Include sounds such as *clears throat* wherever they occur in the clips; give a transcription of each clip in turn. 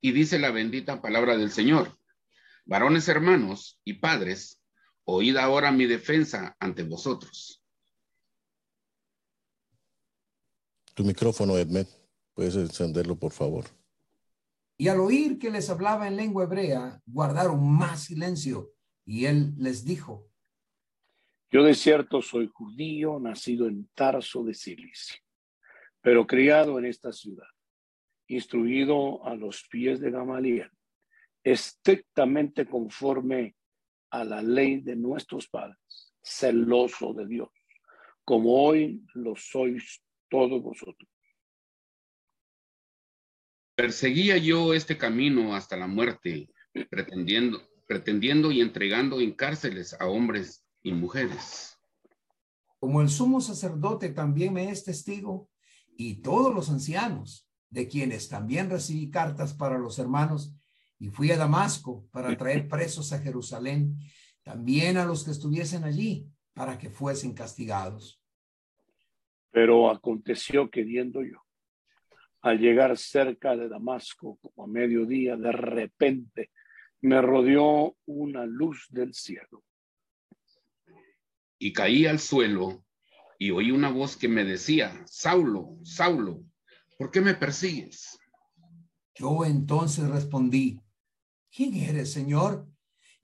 Y dice la bendita palabra del Señor. Varones hermanos y padres, oíd ahora mi defensa ante vosotros. Tu micrófono, Edmed, puedes encenderlo, por favor. Y al oír que les hablaba en lengua hebrea, guardaron más silencio. Y él les dijo, Yo de cierto soy judío, nacido en Tarso de Cilicia, pero criado en esta ciudad instruido a los pies de Gamaliel, estrictamente conforme a la ley de nuestros padres, celoso de Dios, como hoy lo sois todos vosotros. Perseguía yo este camino hasta la muerte, pretendiendo, pretendiendo y entregando en cárceles a hombres y mujeres. Como el sumo sacerdote también me es testigo y todos los ancianos de quienes también recibí cartas para los hermanos y fui a Damasco para traer presos a Jerusalén, también a los que estuviesen allí, para que fuesen castigados. Pero aconteció que viendo yo, al llegar cerca de Damasco, como a mediodía, de repente me rodeó una luz del cielo. Y caí al suelo y oí una voz que me decía, Saulo, Saulo, ¿por qué me persigues? Yo entonces respondí, ¿quién eres, Señor?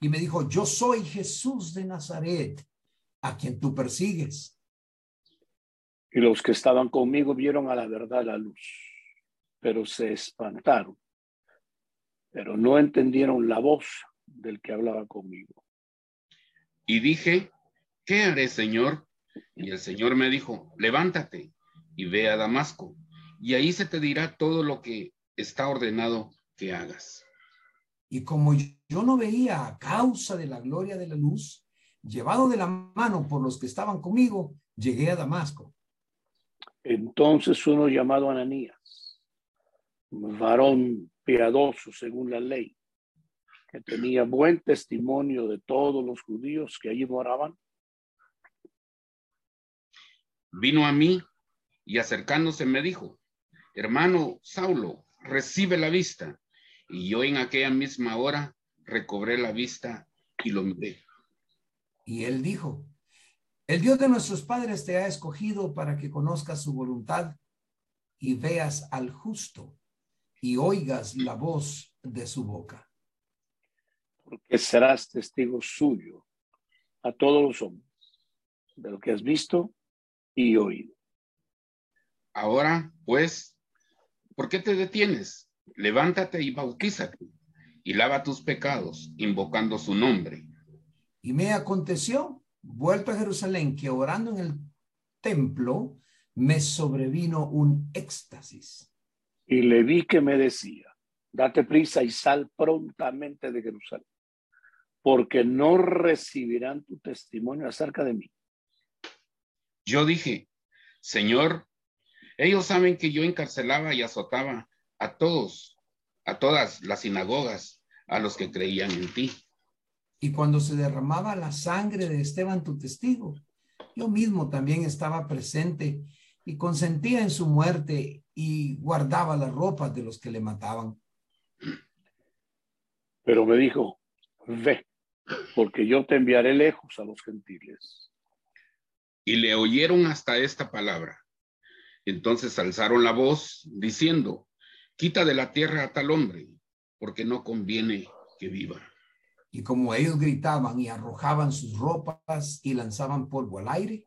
Y me dijo, yo soy Jesús de Nazaret, a quien tú persigues. Y los que estaban conmigo vieron a la verdad la luz, pero se espantaron, pero no entendieron la voz del que hablaba conmigo. Y dije, ¿qué haré, Señor? Y el Señor me dijo, levántate y ve a Damasco y ahí se te dirá todo lo que está ordenado que hagas. Y como yo no veía a causa de la gloria de la luz, llevado de la mano por los que estaban conmigo, llegué a Damasco. Entonces uno llamado Ananías, varón piadoso según la ley, que tenía buen testimonio de todos los judíos que allí moraban, vino a mí y acercándose me dijo, hermano Saulo, recibe la vista. Y yo en aquella misma hora recobré la vista y lo miré. Y él dijo, el Dios de nuestros padres te ha escogido para que conozcas su voluntad y veas al justo y oigas la voz de su boca. Porque serás testigo suyo a todos los hombres de lo que has visto y oído. Ahora, pues, ¿Por qué te detienes? Levántate y bautízate y lava tus pecados, invocando su nombre. Y me aconteció, vuelto a Jerusalén, que orando en el templo, me sobrevino un éxtasis. Y le vi que me decía, date prisa y sal prontamente de Jerusalén, porque no recibirán tu testimonio acerca de mí. Yo dije, Señor, ellos saben que yo encarcelaba y azotaba a todos, a todas las sinagogas, a los que creían en ti. Y cuando se derramaba la sangre de Esteban, tu testigo, yo mismo también estaba presente y consentía en su muerte y guardaba las ropas de los que le mataban. Pero me dijo, ve, porque yo te enviaré lejos a los gentiles. Y le oyeron hasta esta palabra. Entonces alzaron la voz diciendo, quita de la tierra a tal hombre, porque no conviene que viva. Y como ellos gritaban y arrojaban sus ropas y lanzaban polvo al aire,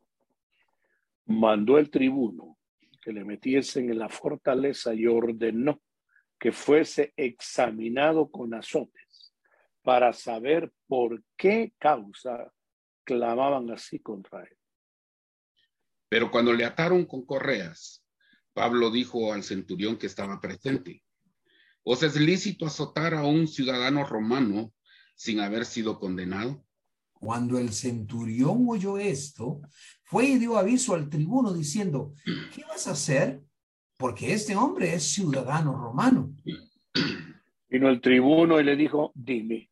mandó el tribuno que le metiesen en la fortaleza y ordenó que fuese examinado con azotes para saber por qué causa clamaban así contra él. Pero cuando le ataron con correas, Pablo dijo al centurión que estaba presente, ¿Os es lícito azotar a un ciudadano romano sin haber sido condenado? Cuando el centurión oyó esto, fue y dio aviso al tribuno diciendo, ¿qué vas a hacer? Porque este hombre es ciudadano romano. Vino el tribuno y le dijo, dime,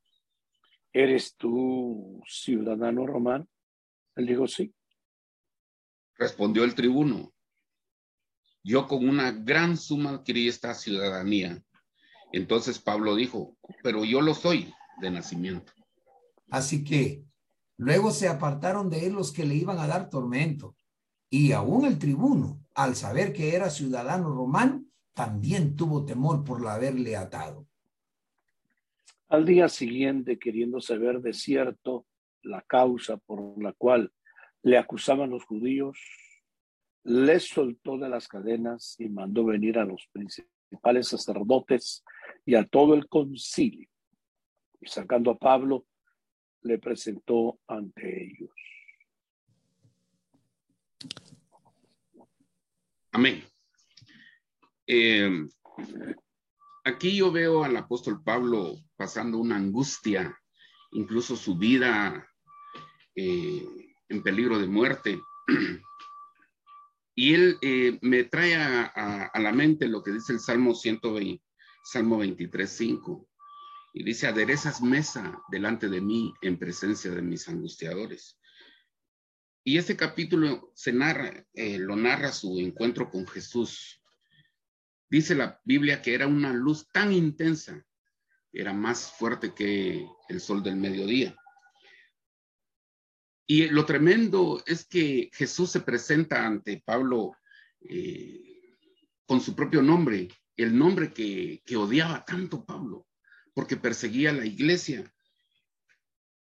¿eres tú ciudadano romano? Él dijo, sí. Respondió el tribuno, yo con una gran suma adquirí esta ciudadanía. Entonces Pablo dijo, pero yo lo soy de nacimiento. Así que luego se apartaron de él los que le iban a dar tormento. Y aún el tribuno, al saber que era ciudadano romano, también tuvo temor por haberle atado. Al día siguiente, queriendo saber de cierto la causa por la cual le acusaban los judíos, le soltó de las cadenas y mandó venir a los principales sacerdotes y a todo el concilio. Y sacando a Pablo, le presentó ante ellos. Amén. Eh, aquí yo veo al apóstol Pablo pasando una angustia, incluso su vida eh, en peligro de muerte. Y él eh, me trae a, la mente lo que dice el Salmo 120, Salmo 23, 5. Y dice, aderezas mesa delante de mí en presencia de mis angustiadores. Y este capítulo se narra, eh, lo narra su encuentro con Jesús. Dice la Biblia que era una luz tan intensa, era más fuerte que el sol del mediodía. Y lo tremendo es que Jesús se presenta ante Pablo eh, con su propio nombre, el nombre que, odiaba tanto Pablo, porque perseguía la iglesia.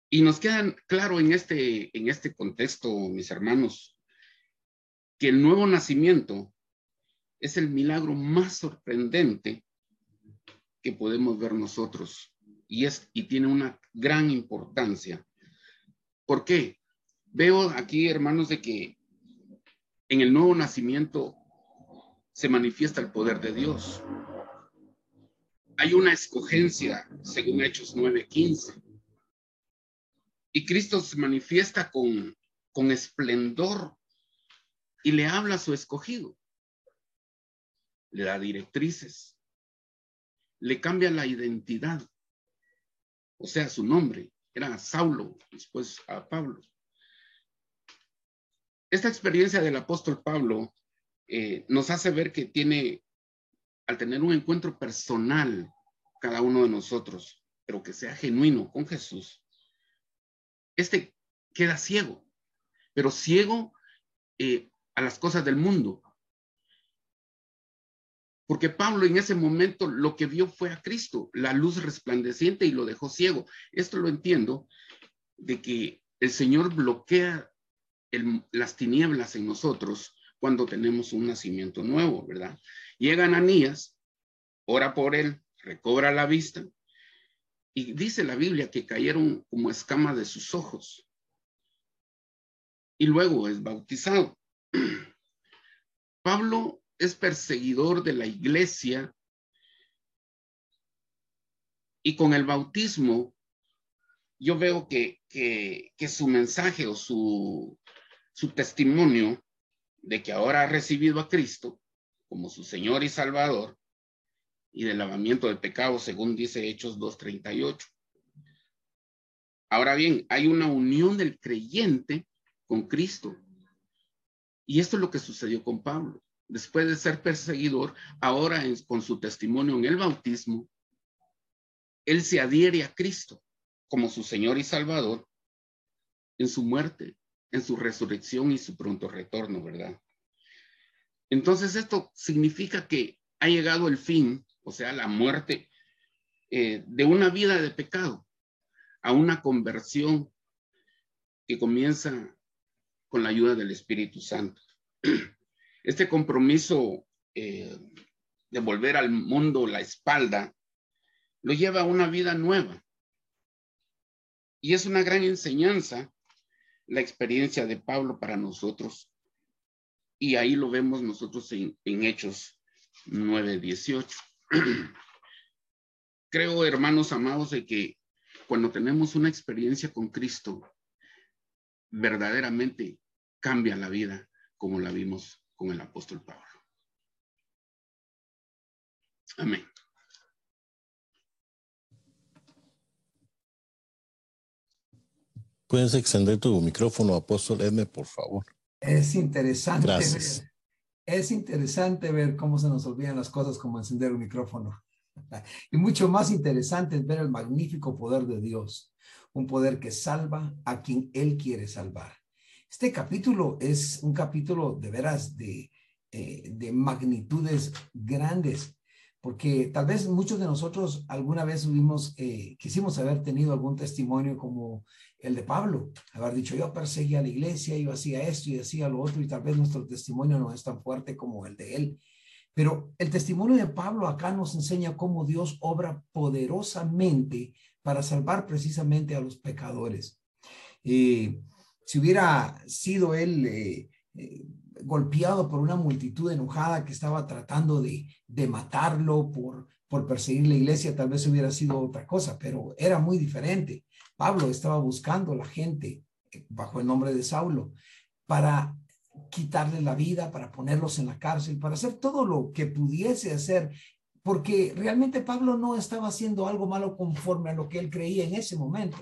Y nos queda claro en este, en este contexto, mis hermanos, que el nuevo nacimiento es el milagro más sorprendente que podemos ver nosotros y, es, y tiene una gran importancia. ¿Por qué? Veo aquí, hermanos, de que en el nuevo nacimiento se manifiesta el poder de Dios. Hay una escogencia, según Hechos 9:15. Y Cristo se manifiesta con, con esplendor y le habla a su escogido. Le da directrices. Le cambia la identidad. O sea, su nombre era Saulo, después a Pablo. Esta experiencia del apóstol Pablo eh, nos hace ver que tiene, al tener un encuentro personal, cada uno de nosotros, pero que sea genuino con Jesús, este queda ciego, pero ciego eh, a las cosas del mundo. Porque Pablo en ese momento lo que vio fue a Cristo, la luz resplandeciente y lo dejó ciego. Esto lo entiendo de que el Señor bloquea las tinieblas en nosotros cuando tenemos un nacimiento nuevo, ¿verdad? Llega Ananías, ora por él, recobra la vista y dice la Biblia que cayeron como escama de sus ojos y luego es bautizado. *clears throat* Pablo es perseguidor de la iglesia y con el bautismo yo veo que, que su mensaje o su, su testimonio de que ahora ha recibido a Cristo como su Señor y Salvador y del lavamiento de pecados, según dice Hechos 2.38. Ahora bien, hay una unión del creyente con Cristo. Y esto es lo que sucedió con Pablo. Después de ser perseguidor, ahora con su testimonio en el bautismo, él se adhiere a Cristo como su Señor y Salvador en su muerte en su resurrección y su pronto retorno, ¿verdad? Entonces esto significa que ha llegado el fin, o sea, la muerte eh, de una vida de pecado a una conversión que comienza con la ayuda del Espíritu Santo. *clears throat* Este compromiso eh, de volver al mundo la espalda lo lleva a una vida nueva. Y es una gran enseñanza la experiencia de Pablo para nosotros. Y ahí lo vemos nosotros en, Hechos 9, 18. *clears throat* creo, hermanos amados, de que cuando tenemos una experiencia con Cristo, verdaderamente cambia la vida como la vimos con el apóstol Pablo. Amén. Puedes extender tu micrófono, apóstol M, por favor. Es interesante. Gracias. Ver, es interesante ver cómo se nos olvidan las cosas como encender un micrófono. *laughs* Y mucho más interesante es ver el magnífico poder de Dios, un poder que salva a quien Él quiere salvar. Este capítulo es un capítulo de veras de, eh, de magnitudes grandes, porque tal vez muchos de nosotros alguna vez eh, quisimos haber tenido algún testimonio como el de Pablo, haber dicho yo perseguía a la iglesia, yo hacía esto y hacía lo otro, y tal vez nuestro testimonio no es tan fuerte como el de él. Pero el testimonio de Pablo acá nos enseña cómo Dios obra poderosamente para salvar precisamente a los pecadores. Eh, si hubiera sido él eh, eh, golpeado por una multitud enojada que estaba tratando de, de matarlo por, por perseguir la iglesia, tal vez hubiera sido otra cosa, pero era muy diferente. Pablo estaba buscando a la gente eh, bajo el nombre de Saulo para quitarle la vida, para ponerlos en la cárcel, para hacer todo lo que pudiese hacer, porque realmente Pablo no estaba haciendo algo malo conforme a lo que él creía en ese momento.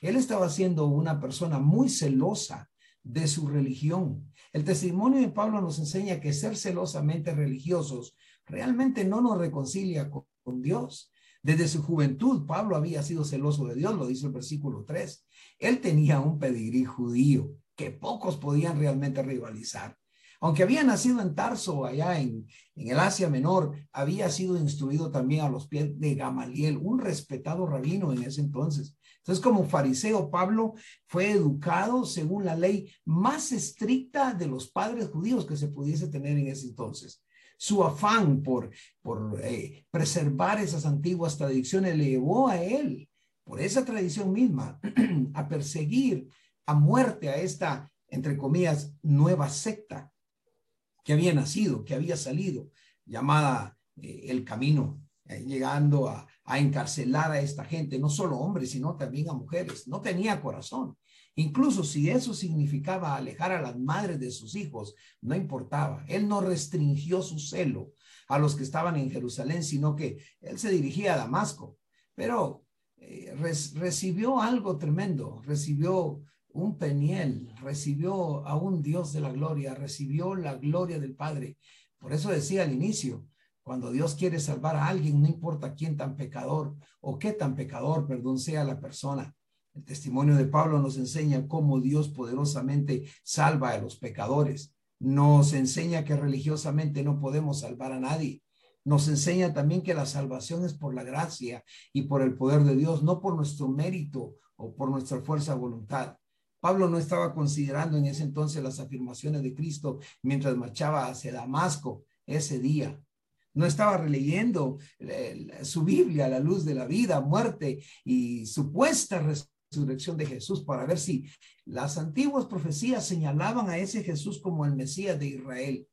Él estaba siendo una persona muy celosa de su religión. El testimonio de Pablo nos enseña que ser celosamente religiosos realmente no nos reconcilia con, Dios. Desde su juventud, Pablo había sido celoso de Dios, lo dice el versículo 3. Él tenía un pedigrí judío que pocos podían realmente rivalizar. Aunque había nacido en Tarso, allá en, en, el Asia Menor, había sido instruido también a los pies de Gamaliel, un respetado rabino en ese entonces. Entonces, como fariseo, Pablo fue educado según la ley más estricta de los padres judíos que se pudiese tener en ese entonces. Su afán por, por eh, preservar esas antiguas tradiciones le llevó a él, por esa tradición misma, *clears throat* a perseguir a muerte a esta, entre comillas, nueva secta que había nacido, que había salido, llamada eh, el camino, eh, llegando a, encarcelar a esta gente, no solo hombres, sino también a mujeres. No tenía corazón. Incluso si eso significaba alejar a las madres de sus hijos, no importaba. Él no restringió su celo a los que estaban en Jerusalén, sino que él se dirigía a Damasco. Pero eh, recibió algo tremendo, recibió un peniel, recibió a un Dios de la gloria, recibió la gloria del Padre. Por eso decía al inicio, cuando Dios quiere salvar a alguien, no importa quién tan pecador o qué tan pecador, perdón, sea la persona. El testimonio de Pablo nos enseña cómo Dios poderosamente salva a los pecadores. Nos enseña que religiosamente no podemos salvar a nadie. Nos enseña también que la salvación es por la gracia y por el poder de Dios, no por nuestro mérito o por nuestra fuerza voluntad. Pablo no estaba considerando en ese entonces las afirmaciones de Cristo mientras marchaba hacia Damasco ese día. No estaba releyendo eh, su Biblia a la luz de la vida, muerte y supuesta resurrección de Jesús para ver si las antiguas profecías señalaban a ese Jesús como el Mesías de Israel.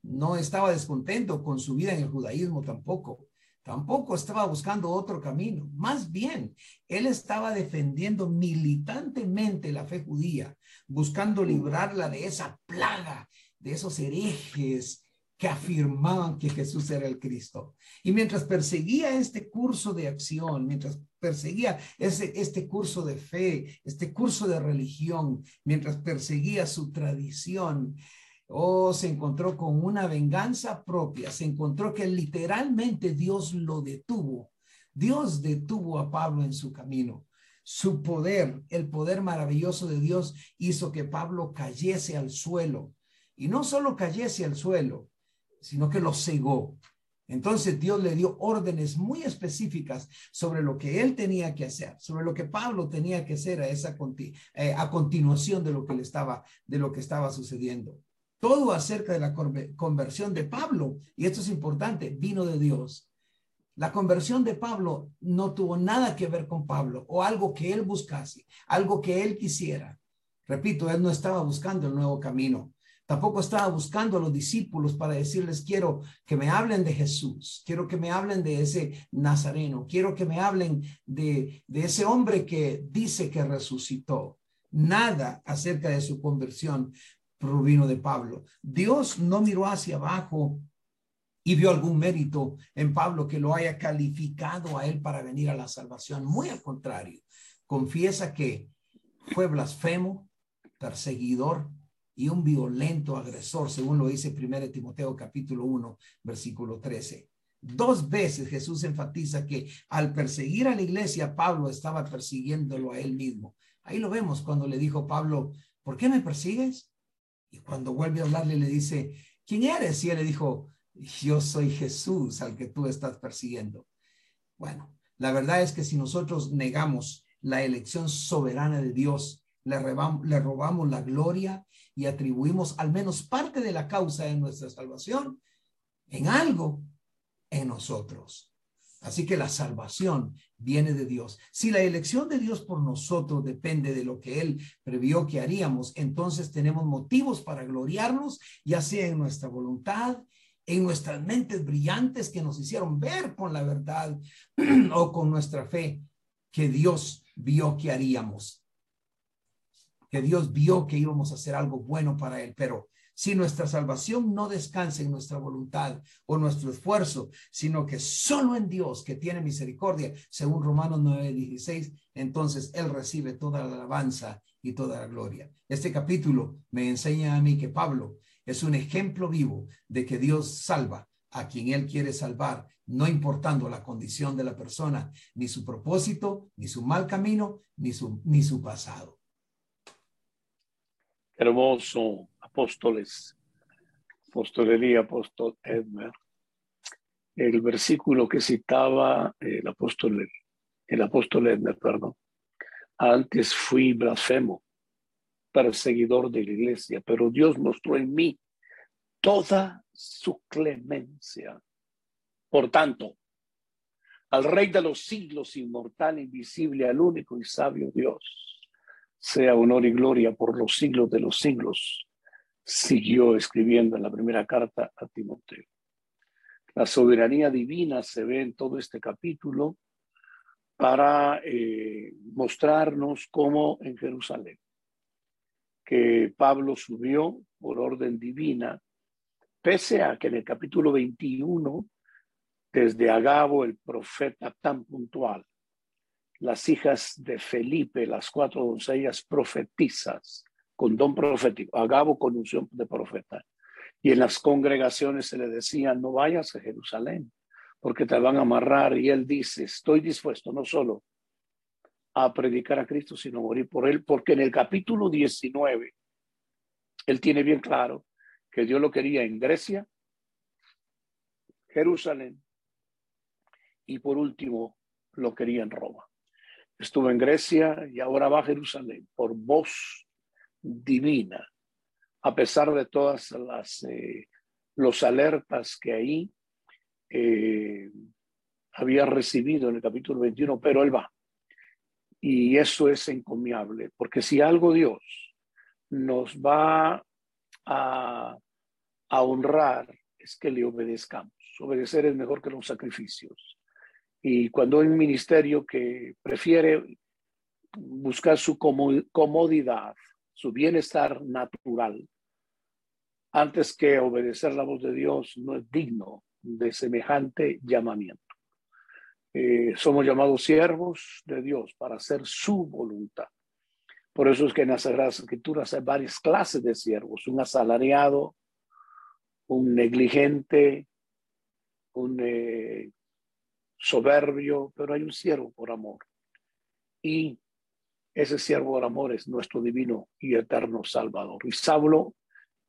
No estaba descontento con su vida en el judaísmo tampoco. Tampoco estaba buscando otro camino. Más bien, él estaba defendiendo militantemente la fe judía, buscando librarla de esa plaga, de esos herejes que afirmaban que Jesús era el Cristo. Y mientras perseguía este curso de acción, mientras perseguía ese, este curso de fe, este curso de religión, mientras perseguía su tradición, Oh, se encontró con una venganza propia, se encontró que literalmente Dios lo detuvo. Dios detuvo a Pablo en su camino. Su poder, el poder maravilloso de Dios hizo que Pablo cayese al suelo. Y no solo cayese al suelo, sino que lo cegó. Entonces Dios le dio órdenes muy específicas sobre lo que él tenía que hacer, sobre lo que Pablo tenía que hacer a esa eh, continuación de lo que le estaba de lo que estaba sucediendo todo acerca de la conversión de Pablo, y esto es importante, vino de Dios. La conversión de Pablo no tuvo nada que ver con Pablo o algo que él buscase, algo que él quisiera. Repito, él no estaba buscando el nuevo camino. Tampoco estaba buscando a los discípulos para decirles, quiero que me hablen de Jesús, quiero que me hablen de ese Nazareno, quiero que me hablen de, de ese hombre que dice que resucitó. Nada acerca de su conversión provino de Pablo. Dios no miró hacia abajo y vio algún mérito en Pablo que lo haya calificado a él para venir a la salvación. Muy al contrario, confiesa que fue blasfemo, perseguidor y un violento agresor, según lo dice 1 Timoteo capítulo 1, versículo 13. Dos veces Jesús enfatiza que al perseguir a la iglesia, Pablo estaba persiguiéndolo a él mismo. Ahí lo vemos cuando le dijo Pablo, ¿por qué me persigues? Y cuando vuelve a hablarle, le dice, ¿quién eres? Y él le dijo, yo soy Jesús al que tú estás persiguiendo. Bueno, la verdad es que si nosotros negamos la elección soberana de Dios, le robamos, le robamos la gloria y atribuimos al menos parte de la causa de nuestra salvación en algo en nosotros. Así que la salvación viene de Dios. Si la elección de Dios por nosotros depende de lo que Él previó que haríamos, entonces tenemos motivos para gloriarnos, ya sea en nuestra voluntad, en nuestras mentes brillantes que nos hicieron ver con la verdad *clears throat* o con nuestra fe que Dios vio que haríamos. Que Dios vio que íbamos a hacer algo bueno para Él, pero si nuestra salvación no descansa en nuestra voluntad o nuestro esfuerzo, sino que solo en Dios que tiene misericordia, según Romanos 9:16, entonces Él recibe toda la alabanza y toda la gloria. Este capítulo me enseña a mí que Pablo es un ejemplo vivo de que Dios salva a quien Él quiere salvar, no importando la condición de la persona, ni su propósito, ni su mal camino, ni su, ni su pasado. Hermoso, apóstoles, apostolería, apóstol Edmer. El versículo que citaba el apóstol, el apóstol Edmer, perdón. Antes fui blasfemo, perseguidor de la iglesia, pero Dios mostró en mí toda su clemencia. Por tanto, al Rey de los siglos, inmortal, invisible, al único y sabio Dios, sea honor y gloria por los siglos de los siglos, siguió escribiendo en la primera carta a Timoteo. La soberanía divina se ve en todo este capítulo para eh, mostrarnos cómo en Jerusalén, que Pablo subió por orden divina, pese a que en el capítulo 21, desde Agabo, el profeta tan puntual, las hijas de Felipe, las cuatro doncellas profetizas, con don profético, Agabo con unción de profeta. Y en las congregaciones se le decía, no vayas a Jerusalén, porque te van a amarrar. Y él dice, estoy dispuesto no solo a predicar a Cristo, sino morir por él, porque en el capítulo 19, él tiene bien claro que Dios lo quería en Grecia, Jerusalén, y por último lo quería en Roma estuvo en Grecia y ahora va a Jerusalén por voz divina, a pesar de todas las eh, los alertas que ahí eh, había recibido en el capítulo 21, pero él va. Y eso es encomiable, porque si algo Dios nos va a, a honrar es que le obedezcamos. Obedecer es mejor que los sacrificios. Y cuando hay un ministerio que prefiere buscar su comodidad, su bienestar natural, antes que obedecer la voz de Dios, no es digno de semejante llamamiento. Eh, somos llamados siervos de Dios para hacer su voluntad. Por eso es que en las Sagradas Escrituras hay varias clases de siervos, un asalariado, un negligente, un eh, soberbio, pero hay un siervo por amor. Y ese siervo por amor es nuestro divino y eterno Salvador. Y Saulo,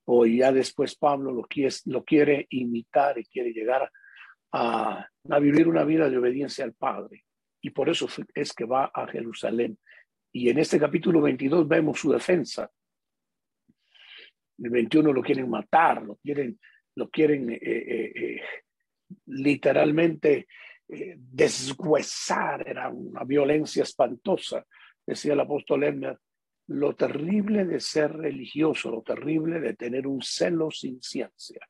o ya después Pablo, lo quiere, lo quiere imitar y quiere llegar a, a vivir una vida de obediencia al Padre. Y por eso es que va a Jerusalén. Y en este capítulo 22 vemos su defensa. El 21 lo quieren matar, lo quieren, lo quieren eh, eh, eh, literalmente eh, deshuesar, era una violencia espantosa, decía el apóstol Emmer, lo terrible de ser religioso, lo terrible de tener un celo sin ciencia.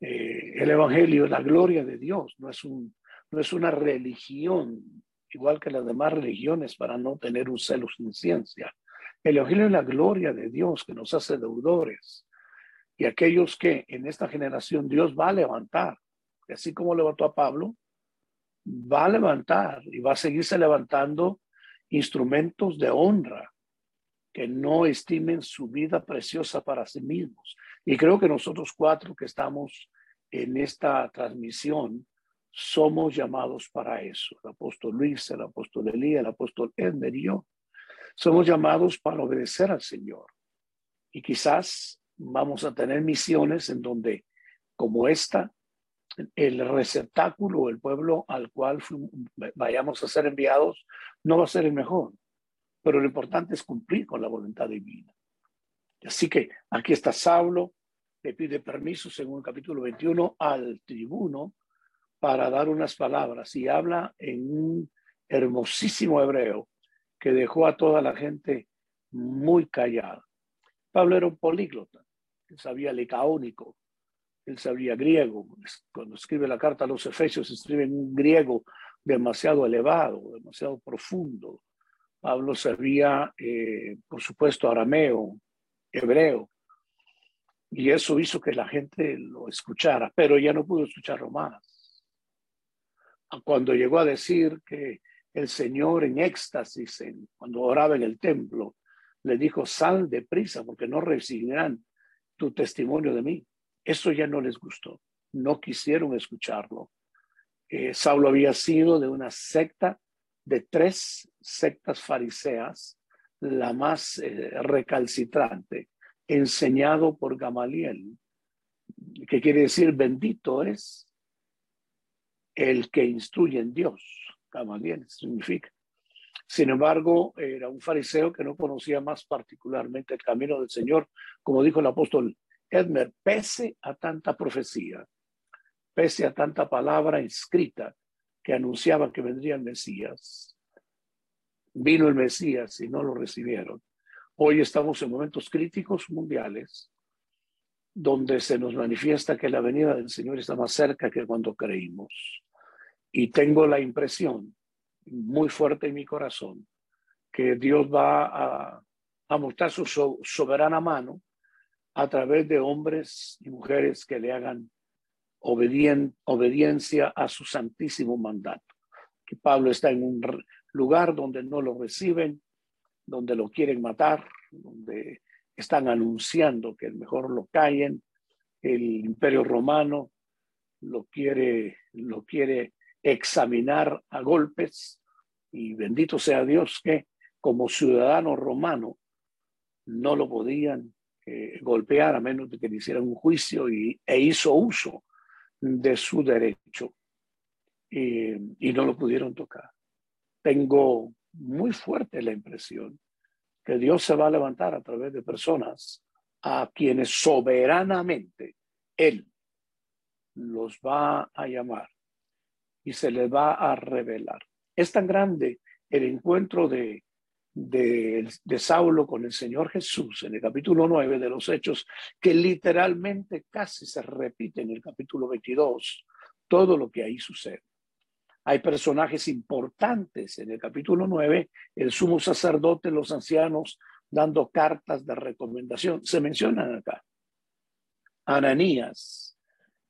Eh, el Evangelio es la gloria de Dios, no es, un, no es una religión igual que las demás religiones para no tener un celo sin ciencia. El Evangelio es la gloria de Dios que nos hace deudores y aquellos que en esta generación Dios va a levantar, así como levantó a Pablo, va a levantar y va a seguirse levantando instrumentos de honra que no estimen su vida preciosa para sí mismos. Y creo que nosotros cuatro que estamos en esta transmisión somos llamados para eso. El apóstol Luis, el apóstol Elías, el apóstol Edmer y yo. Somos llamados para obedecer al Señor. Y quizás vamos a tener misiones en donde, como esta, el receptáculo, el pueblo al cual vayamos a ser enviados, no va a ser el mejor, pero lo importante es cumplir con la voluntad divina. Así que aquí está Saulo, le pide permiso, según el capítulo 21, al tribuno para dar unas palabras y habla en un hermosísimo hebreo que dejó a toda la gente muy callada. Pablo era un políglota, sabía licaónico, él sabía griego. Cuando escribe la carta a los Efesios, escribe en un griego demasiado elevado, demasiado profundo. Pablo sabía, eh, por supuesto, arameo, hebreo, y eso hizo que la gente lo escuchara, pero ya no pudo escucharlo más. Cuando llegó a decir que el Señor en éxtasis, cuando oraba en el templo, le dijo, sal de prisa porque no recibirán tu testimonio de mí. Eso ya no les gustó, no quisieron escucharlo. Eh, Saulo había sido de una secta, de tres sectas fariseas, la más eh, recalcitrante, enseñado por Gamaliel, que quiere decir bendito es el que instruye en Dios. Gamaliel significa. Sin embargo, era un fariseo que no conocía más particularmente el camino del Señor, como dijo el apóstol Edmer, pese a tanta profecía, pese a tanta palabra escrita que anunciaba que vendría el Mesías, vino el Mesías y no lo recibieron. Hoy estamos en momentos críticos mundiales donde se nos manifiesta que la venida del Señor está más cerca que cuando creímos. Y tengo la impresión muy fuerte en mi corazón que Dios va a, a mostrar su soberana mano a través de hombres y mujeres que le hagan obediencia a su santísimo mandato. Que Pablo está en un lugar donde no lo reciben, donde lo quieren matar, donde están anunciando que mejor lo callen, el imperio romano lo quiere, lo quiere examinar a golpes y bendito sea Dios que como ciudadano romano no lo podían golpear a menos de que le hicieran un juicio y, e hizo uso de su derecho y, no lo pudieron tocar. Tengo muy fuerte la impresión que Dios se va a levantar a través de personas a quienes soberanamente Él los va a llamar y se les va a revelar. Es tan grande el encuentro de de, Saulo con el Señor Jesús en el capítulo 9 de los Hechos, que literalmente casi se repite en el capítulo 22, todo lo que ahí sucede. Hay personajes importantes en el capítulo 9, el sumo sacerdote, los ancianos dando cartas de recomendación. Se mencionan acá. Ananías,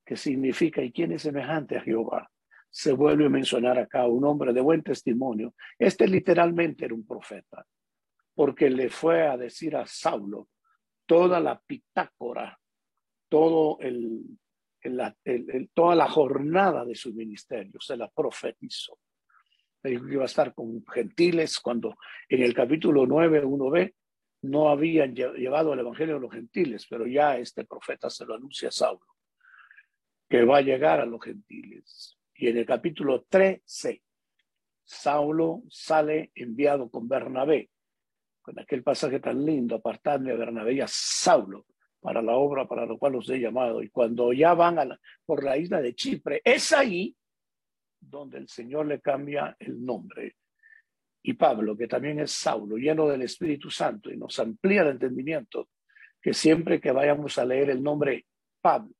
que significa, ¿y quién es semejante a Jehová? Se vuelve a mencionar acá un hombre de buen testimonio. Este literalmente era un profeta, porque le fue a decir a Saulo toda la pitácora, todo el, toda la jornada de su ministerio, se la profetizó. Le dijo que iba a estar con gentiles cuando en el capítulo 9 uno ve no habían llevado el evangelio a los gentiles, pero ya este profeta se lo anuncia a Saulo, que va a llegar a los gentiles. Y en el capítulo 13, Saulo sale enviado con Bernabé, con aquel pasaje tan lindo, apartadme a Bernabé y a Saulo para la obra para la cual los he llamado. Y cuando ya van por la isla de Chipre, es ahí donde el Señor le cambia el nombre y Pablo, que también es Saulo, lleno del Espíritu Santo, y nos amplía el entendimiento que siempre que vayamos a leer el nombre Pablo,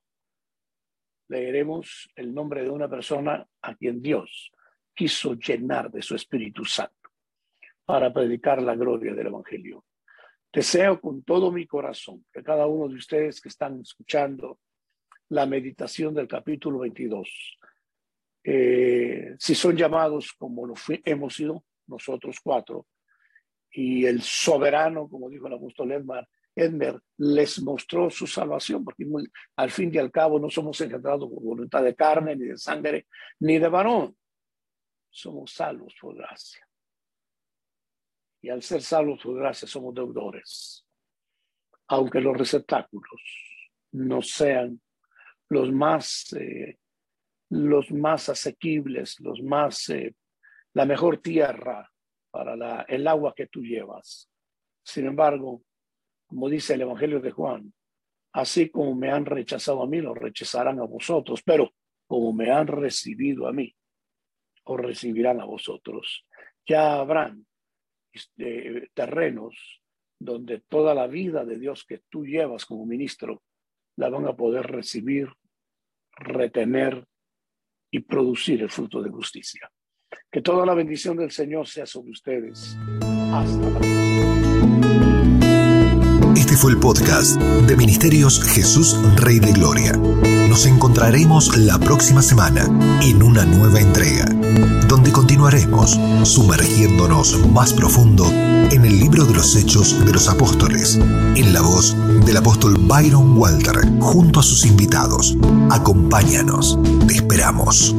leeremos el nombre de una persona a quien Dios quiso llenar de su Espíritu Santo para predicar la gloria del Evangelio. Deseo con todo mi corazón que cada uno de ustedes que están escuchando la meditación del capítulo 22, eh, si son llamados como lo hemos sido, nosotros cuatro, y el soberano, como dijo el apóstol Edmar, Edmer, les mostró su salvación, porque al fin y al cabo no somos engendrados por voluntad de carne, ni de sangre, ni de varón. Somos salvos por gracia. Y al ser salvos por gracia somos deudores. Aunque los receptáculos no sean los más, eh, los más asequibles, los más eh, la mejor tierra para el agua que tú llevas. Sin embargo, como dice el Evangelio de Juan, así como me han rechazado a mí, lo rechazarán a vosotros, pero como me han recibido a mí, os recibirán a vosotros. Ya habrán este, terrenos donde toda la vida de Dios que tú llevas como ministro la van a poder recibir, retener y producir el fruto de justicia. Que toda la bendición del Señor sea sobre ustedes. Hasta la próxima. Este fue el podcast de Ministerios Jesús Rey de Gloria. Nos encontraremos la próxima semana en una nueva entrega, donde continuaremos sumergiéndonos más profundo en el libro de los Hechos de los Apóstoles, en la voz del apóstol Byron Walter, junto a sus invitados. Acompáñanos, te esperamos.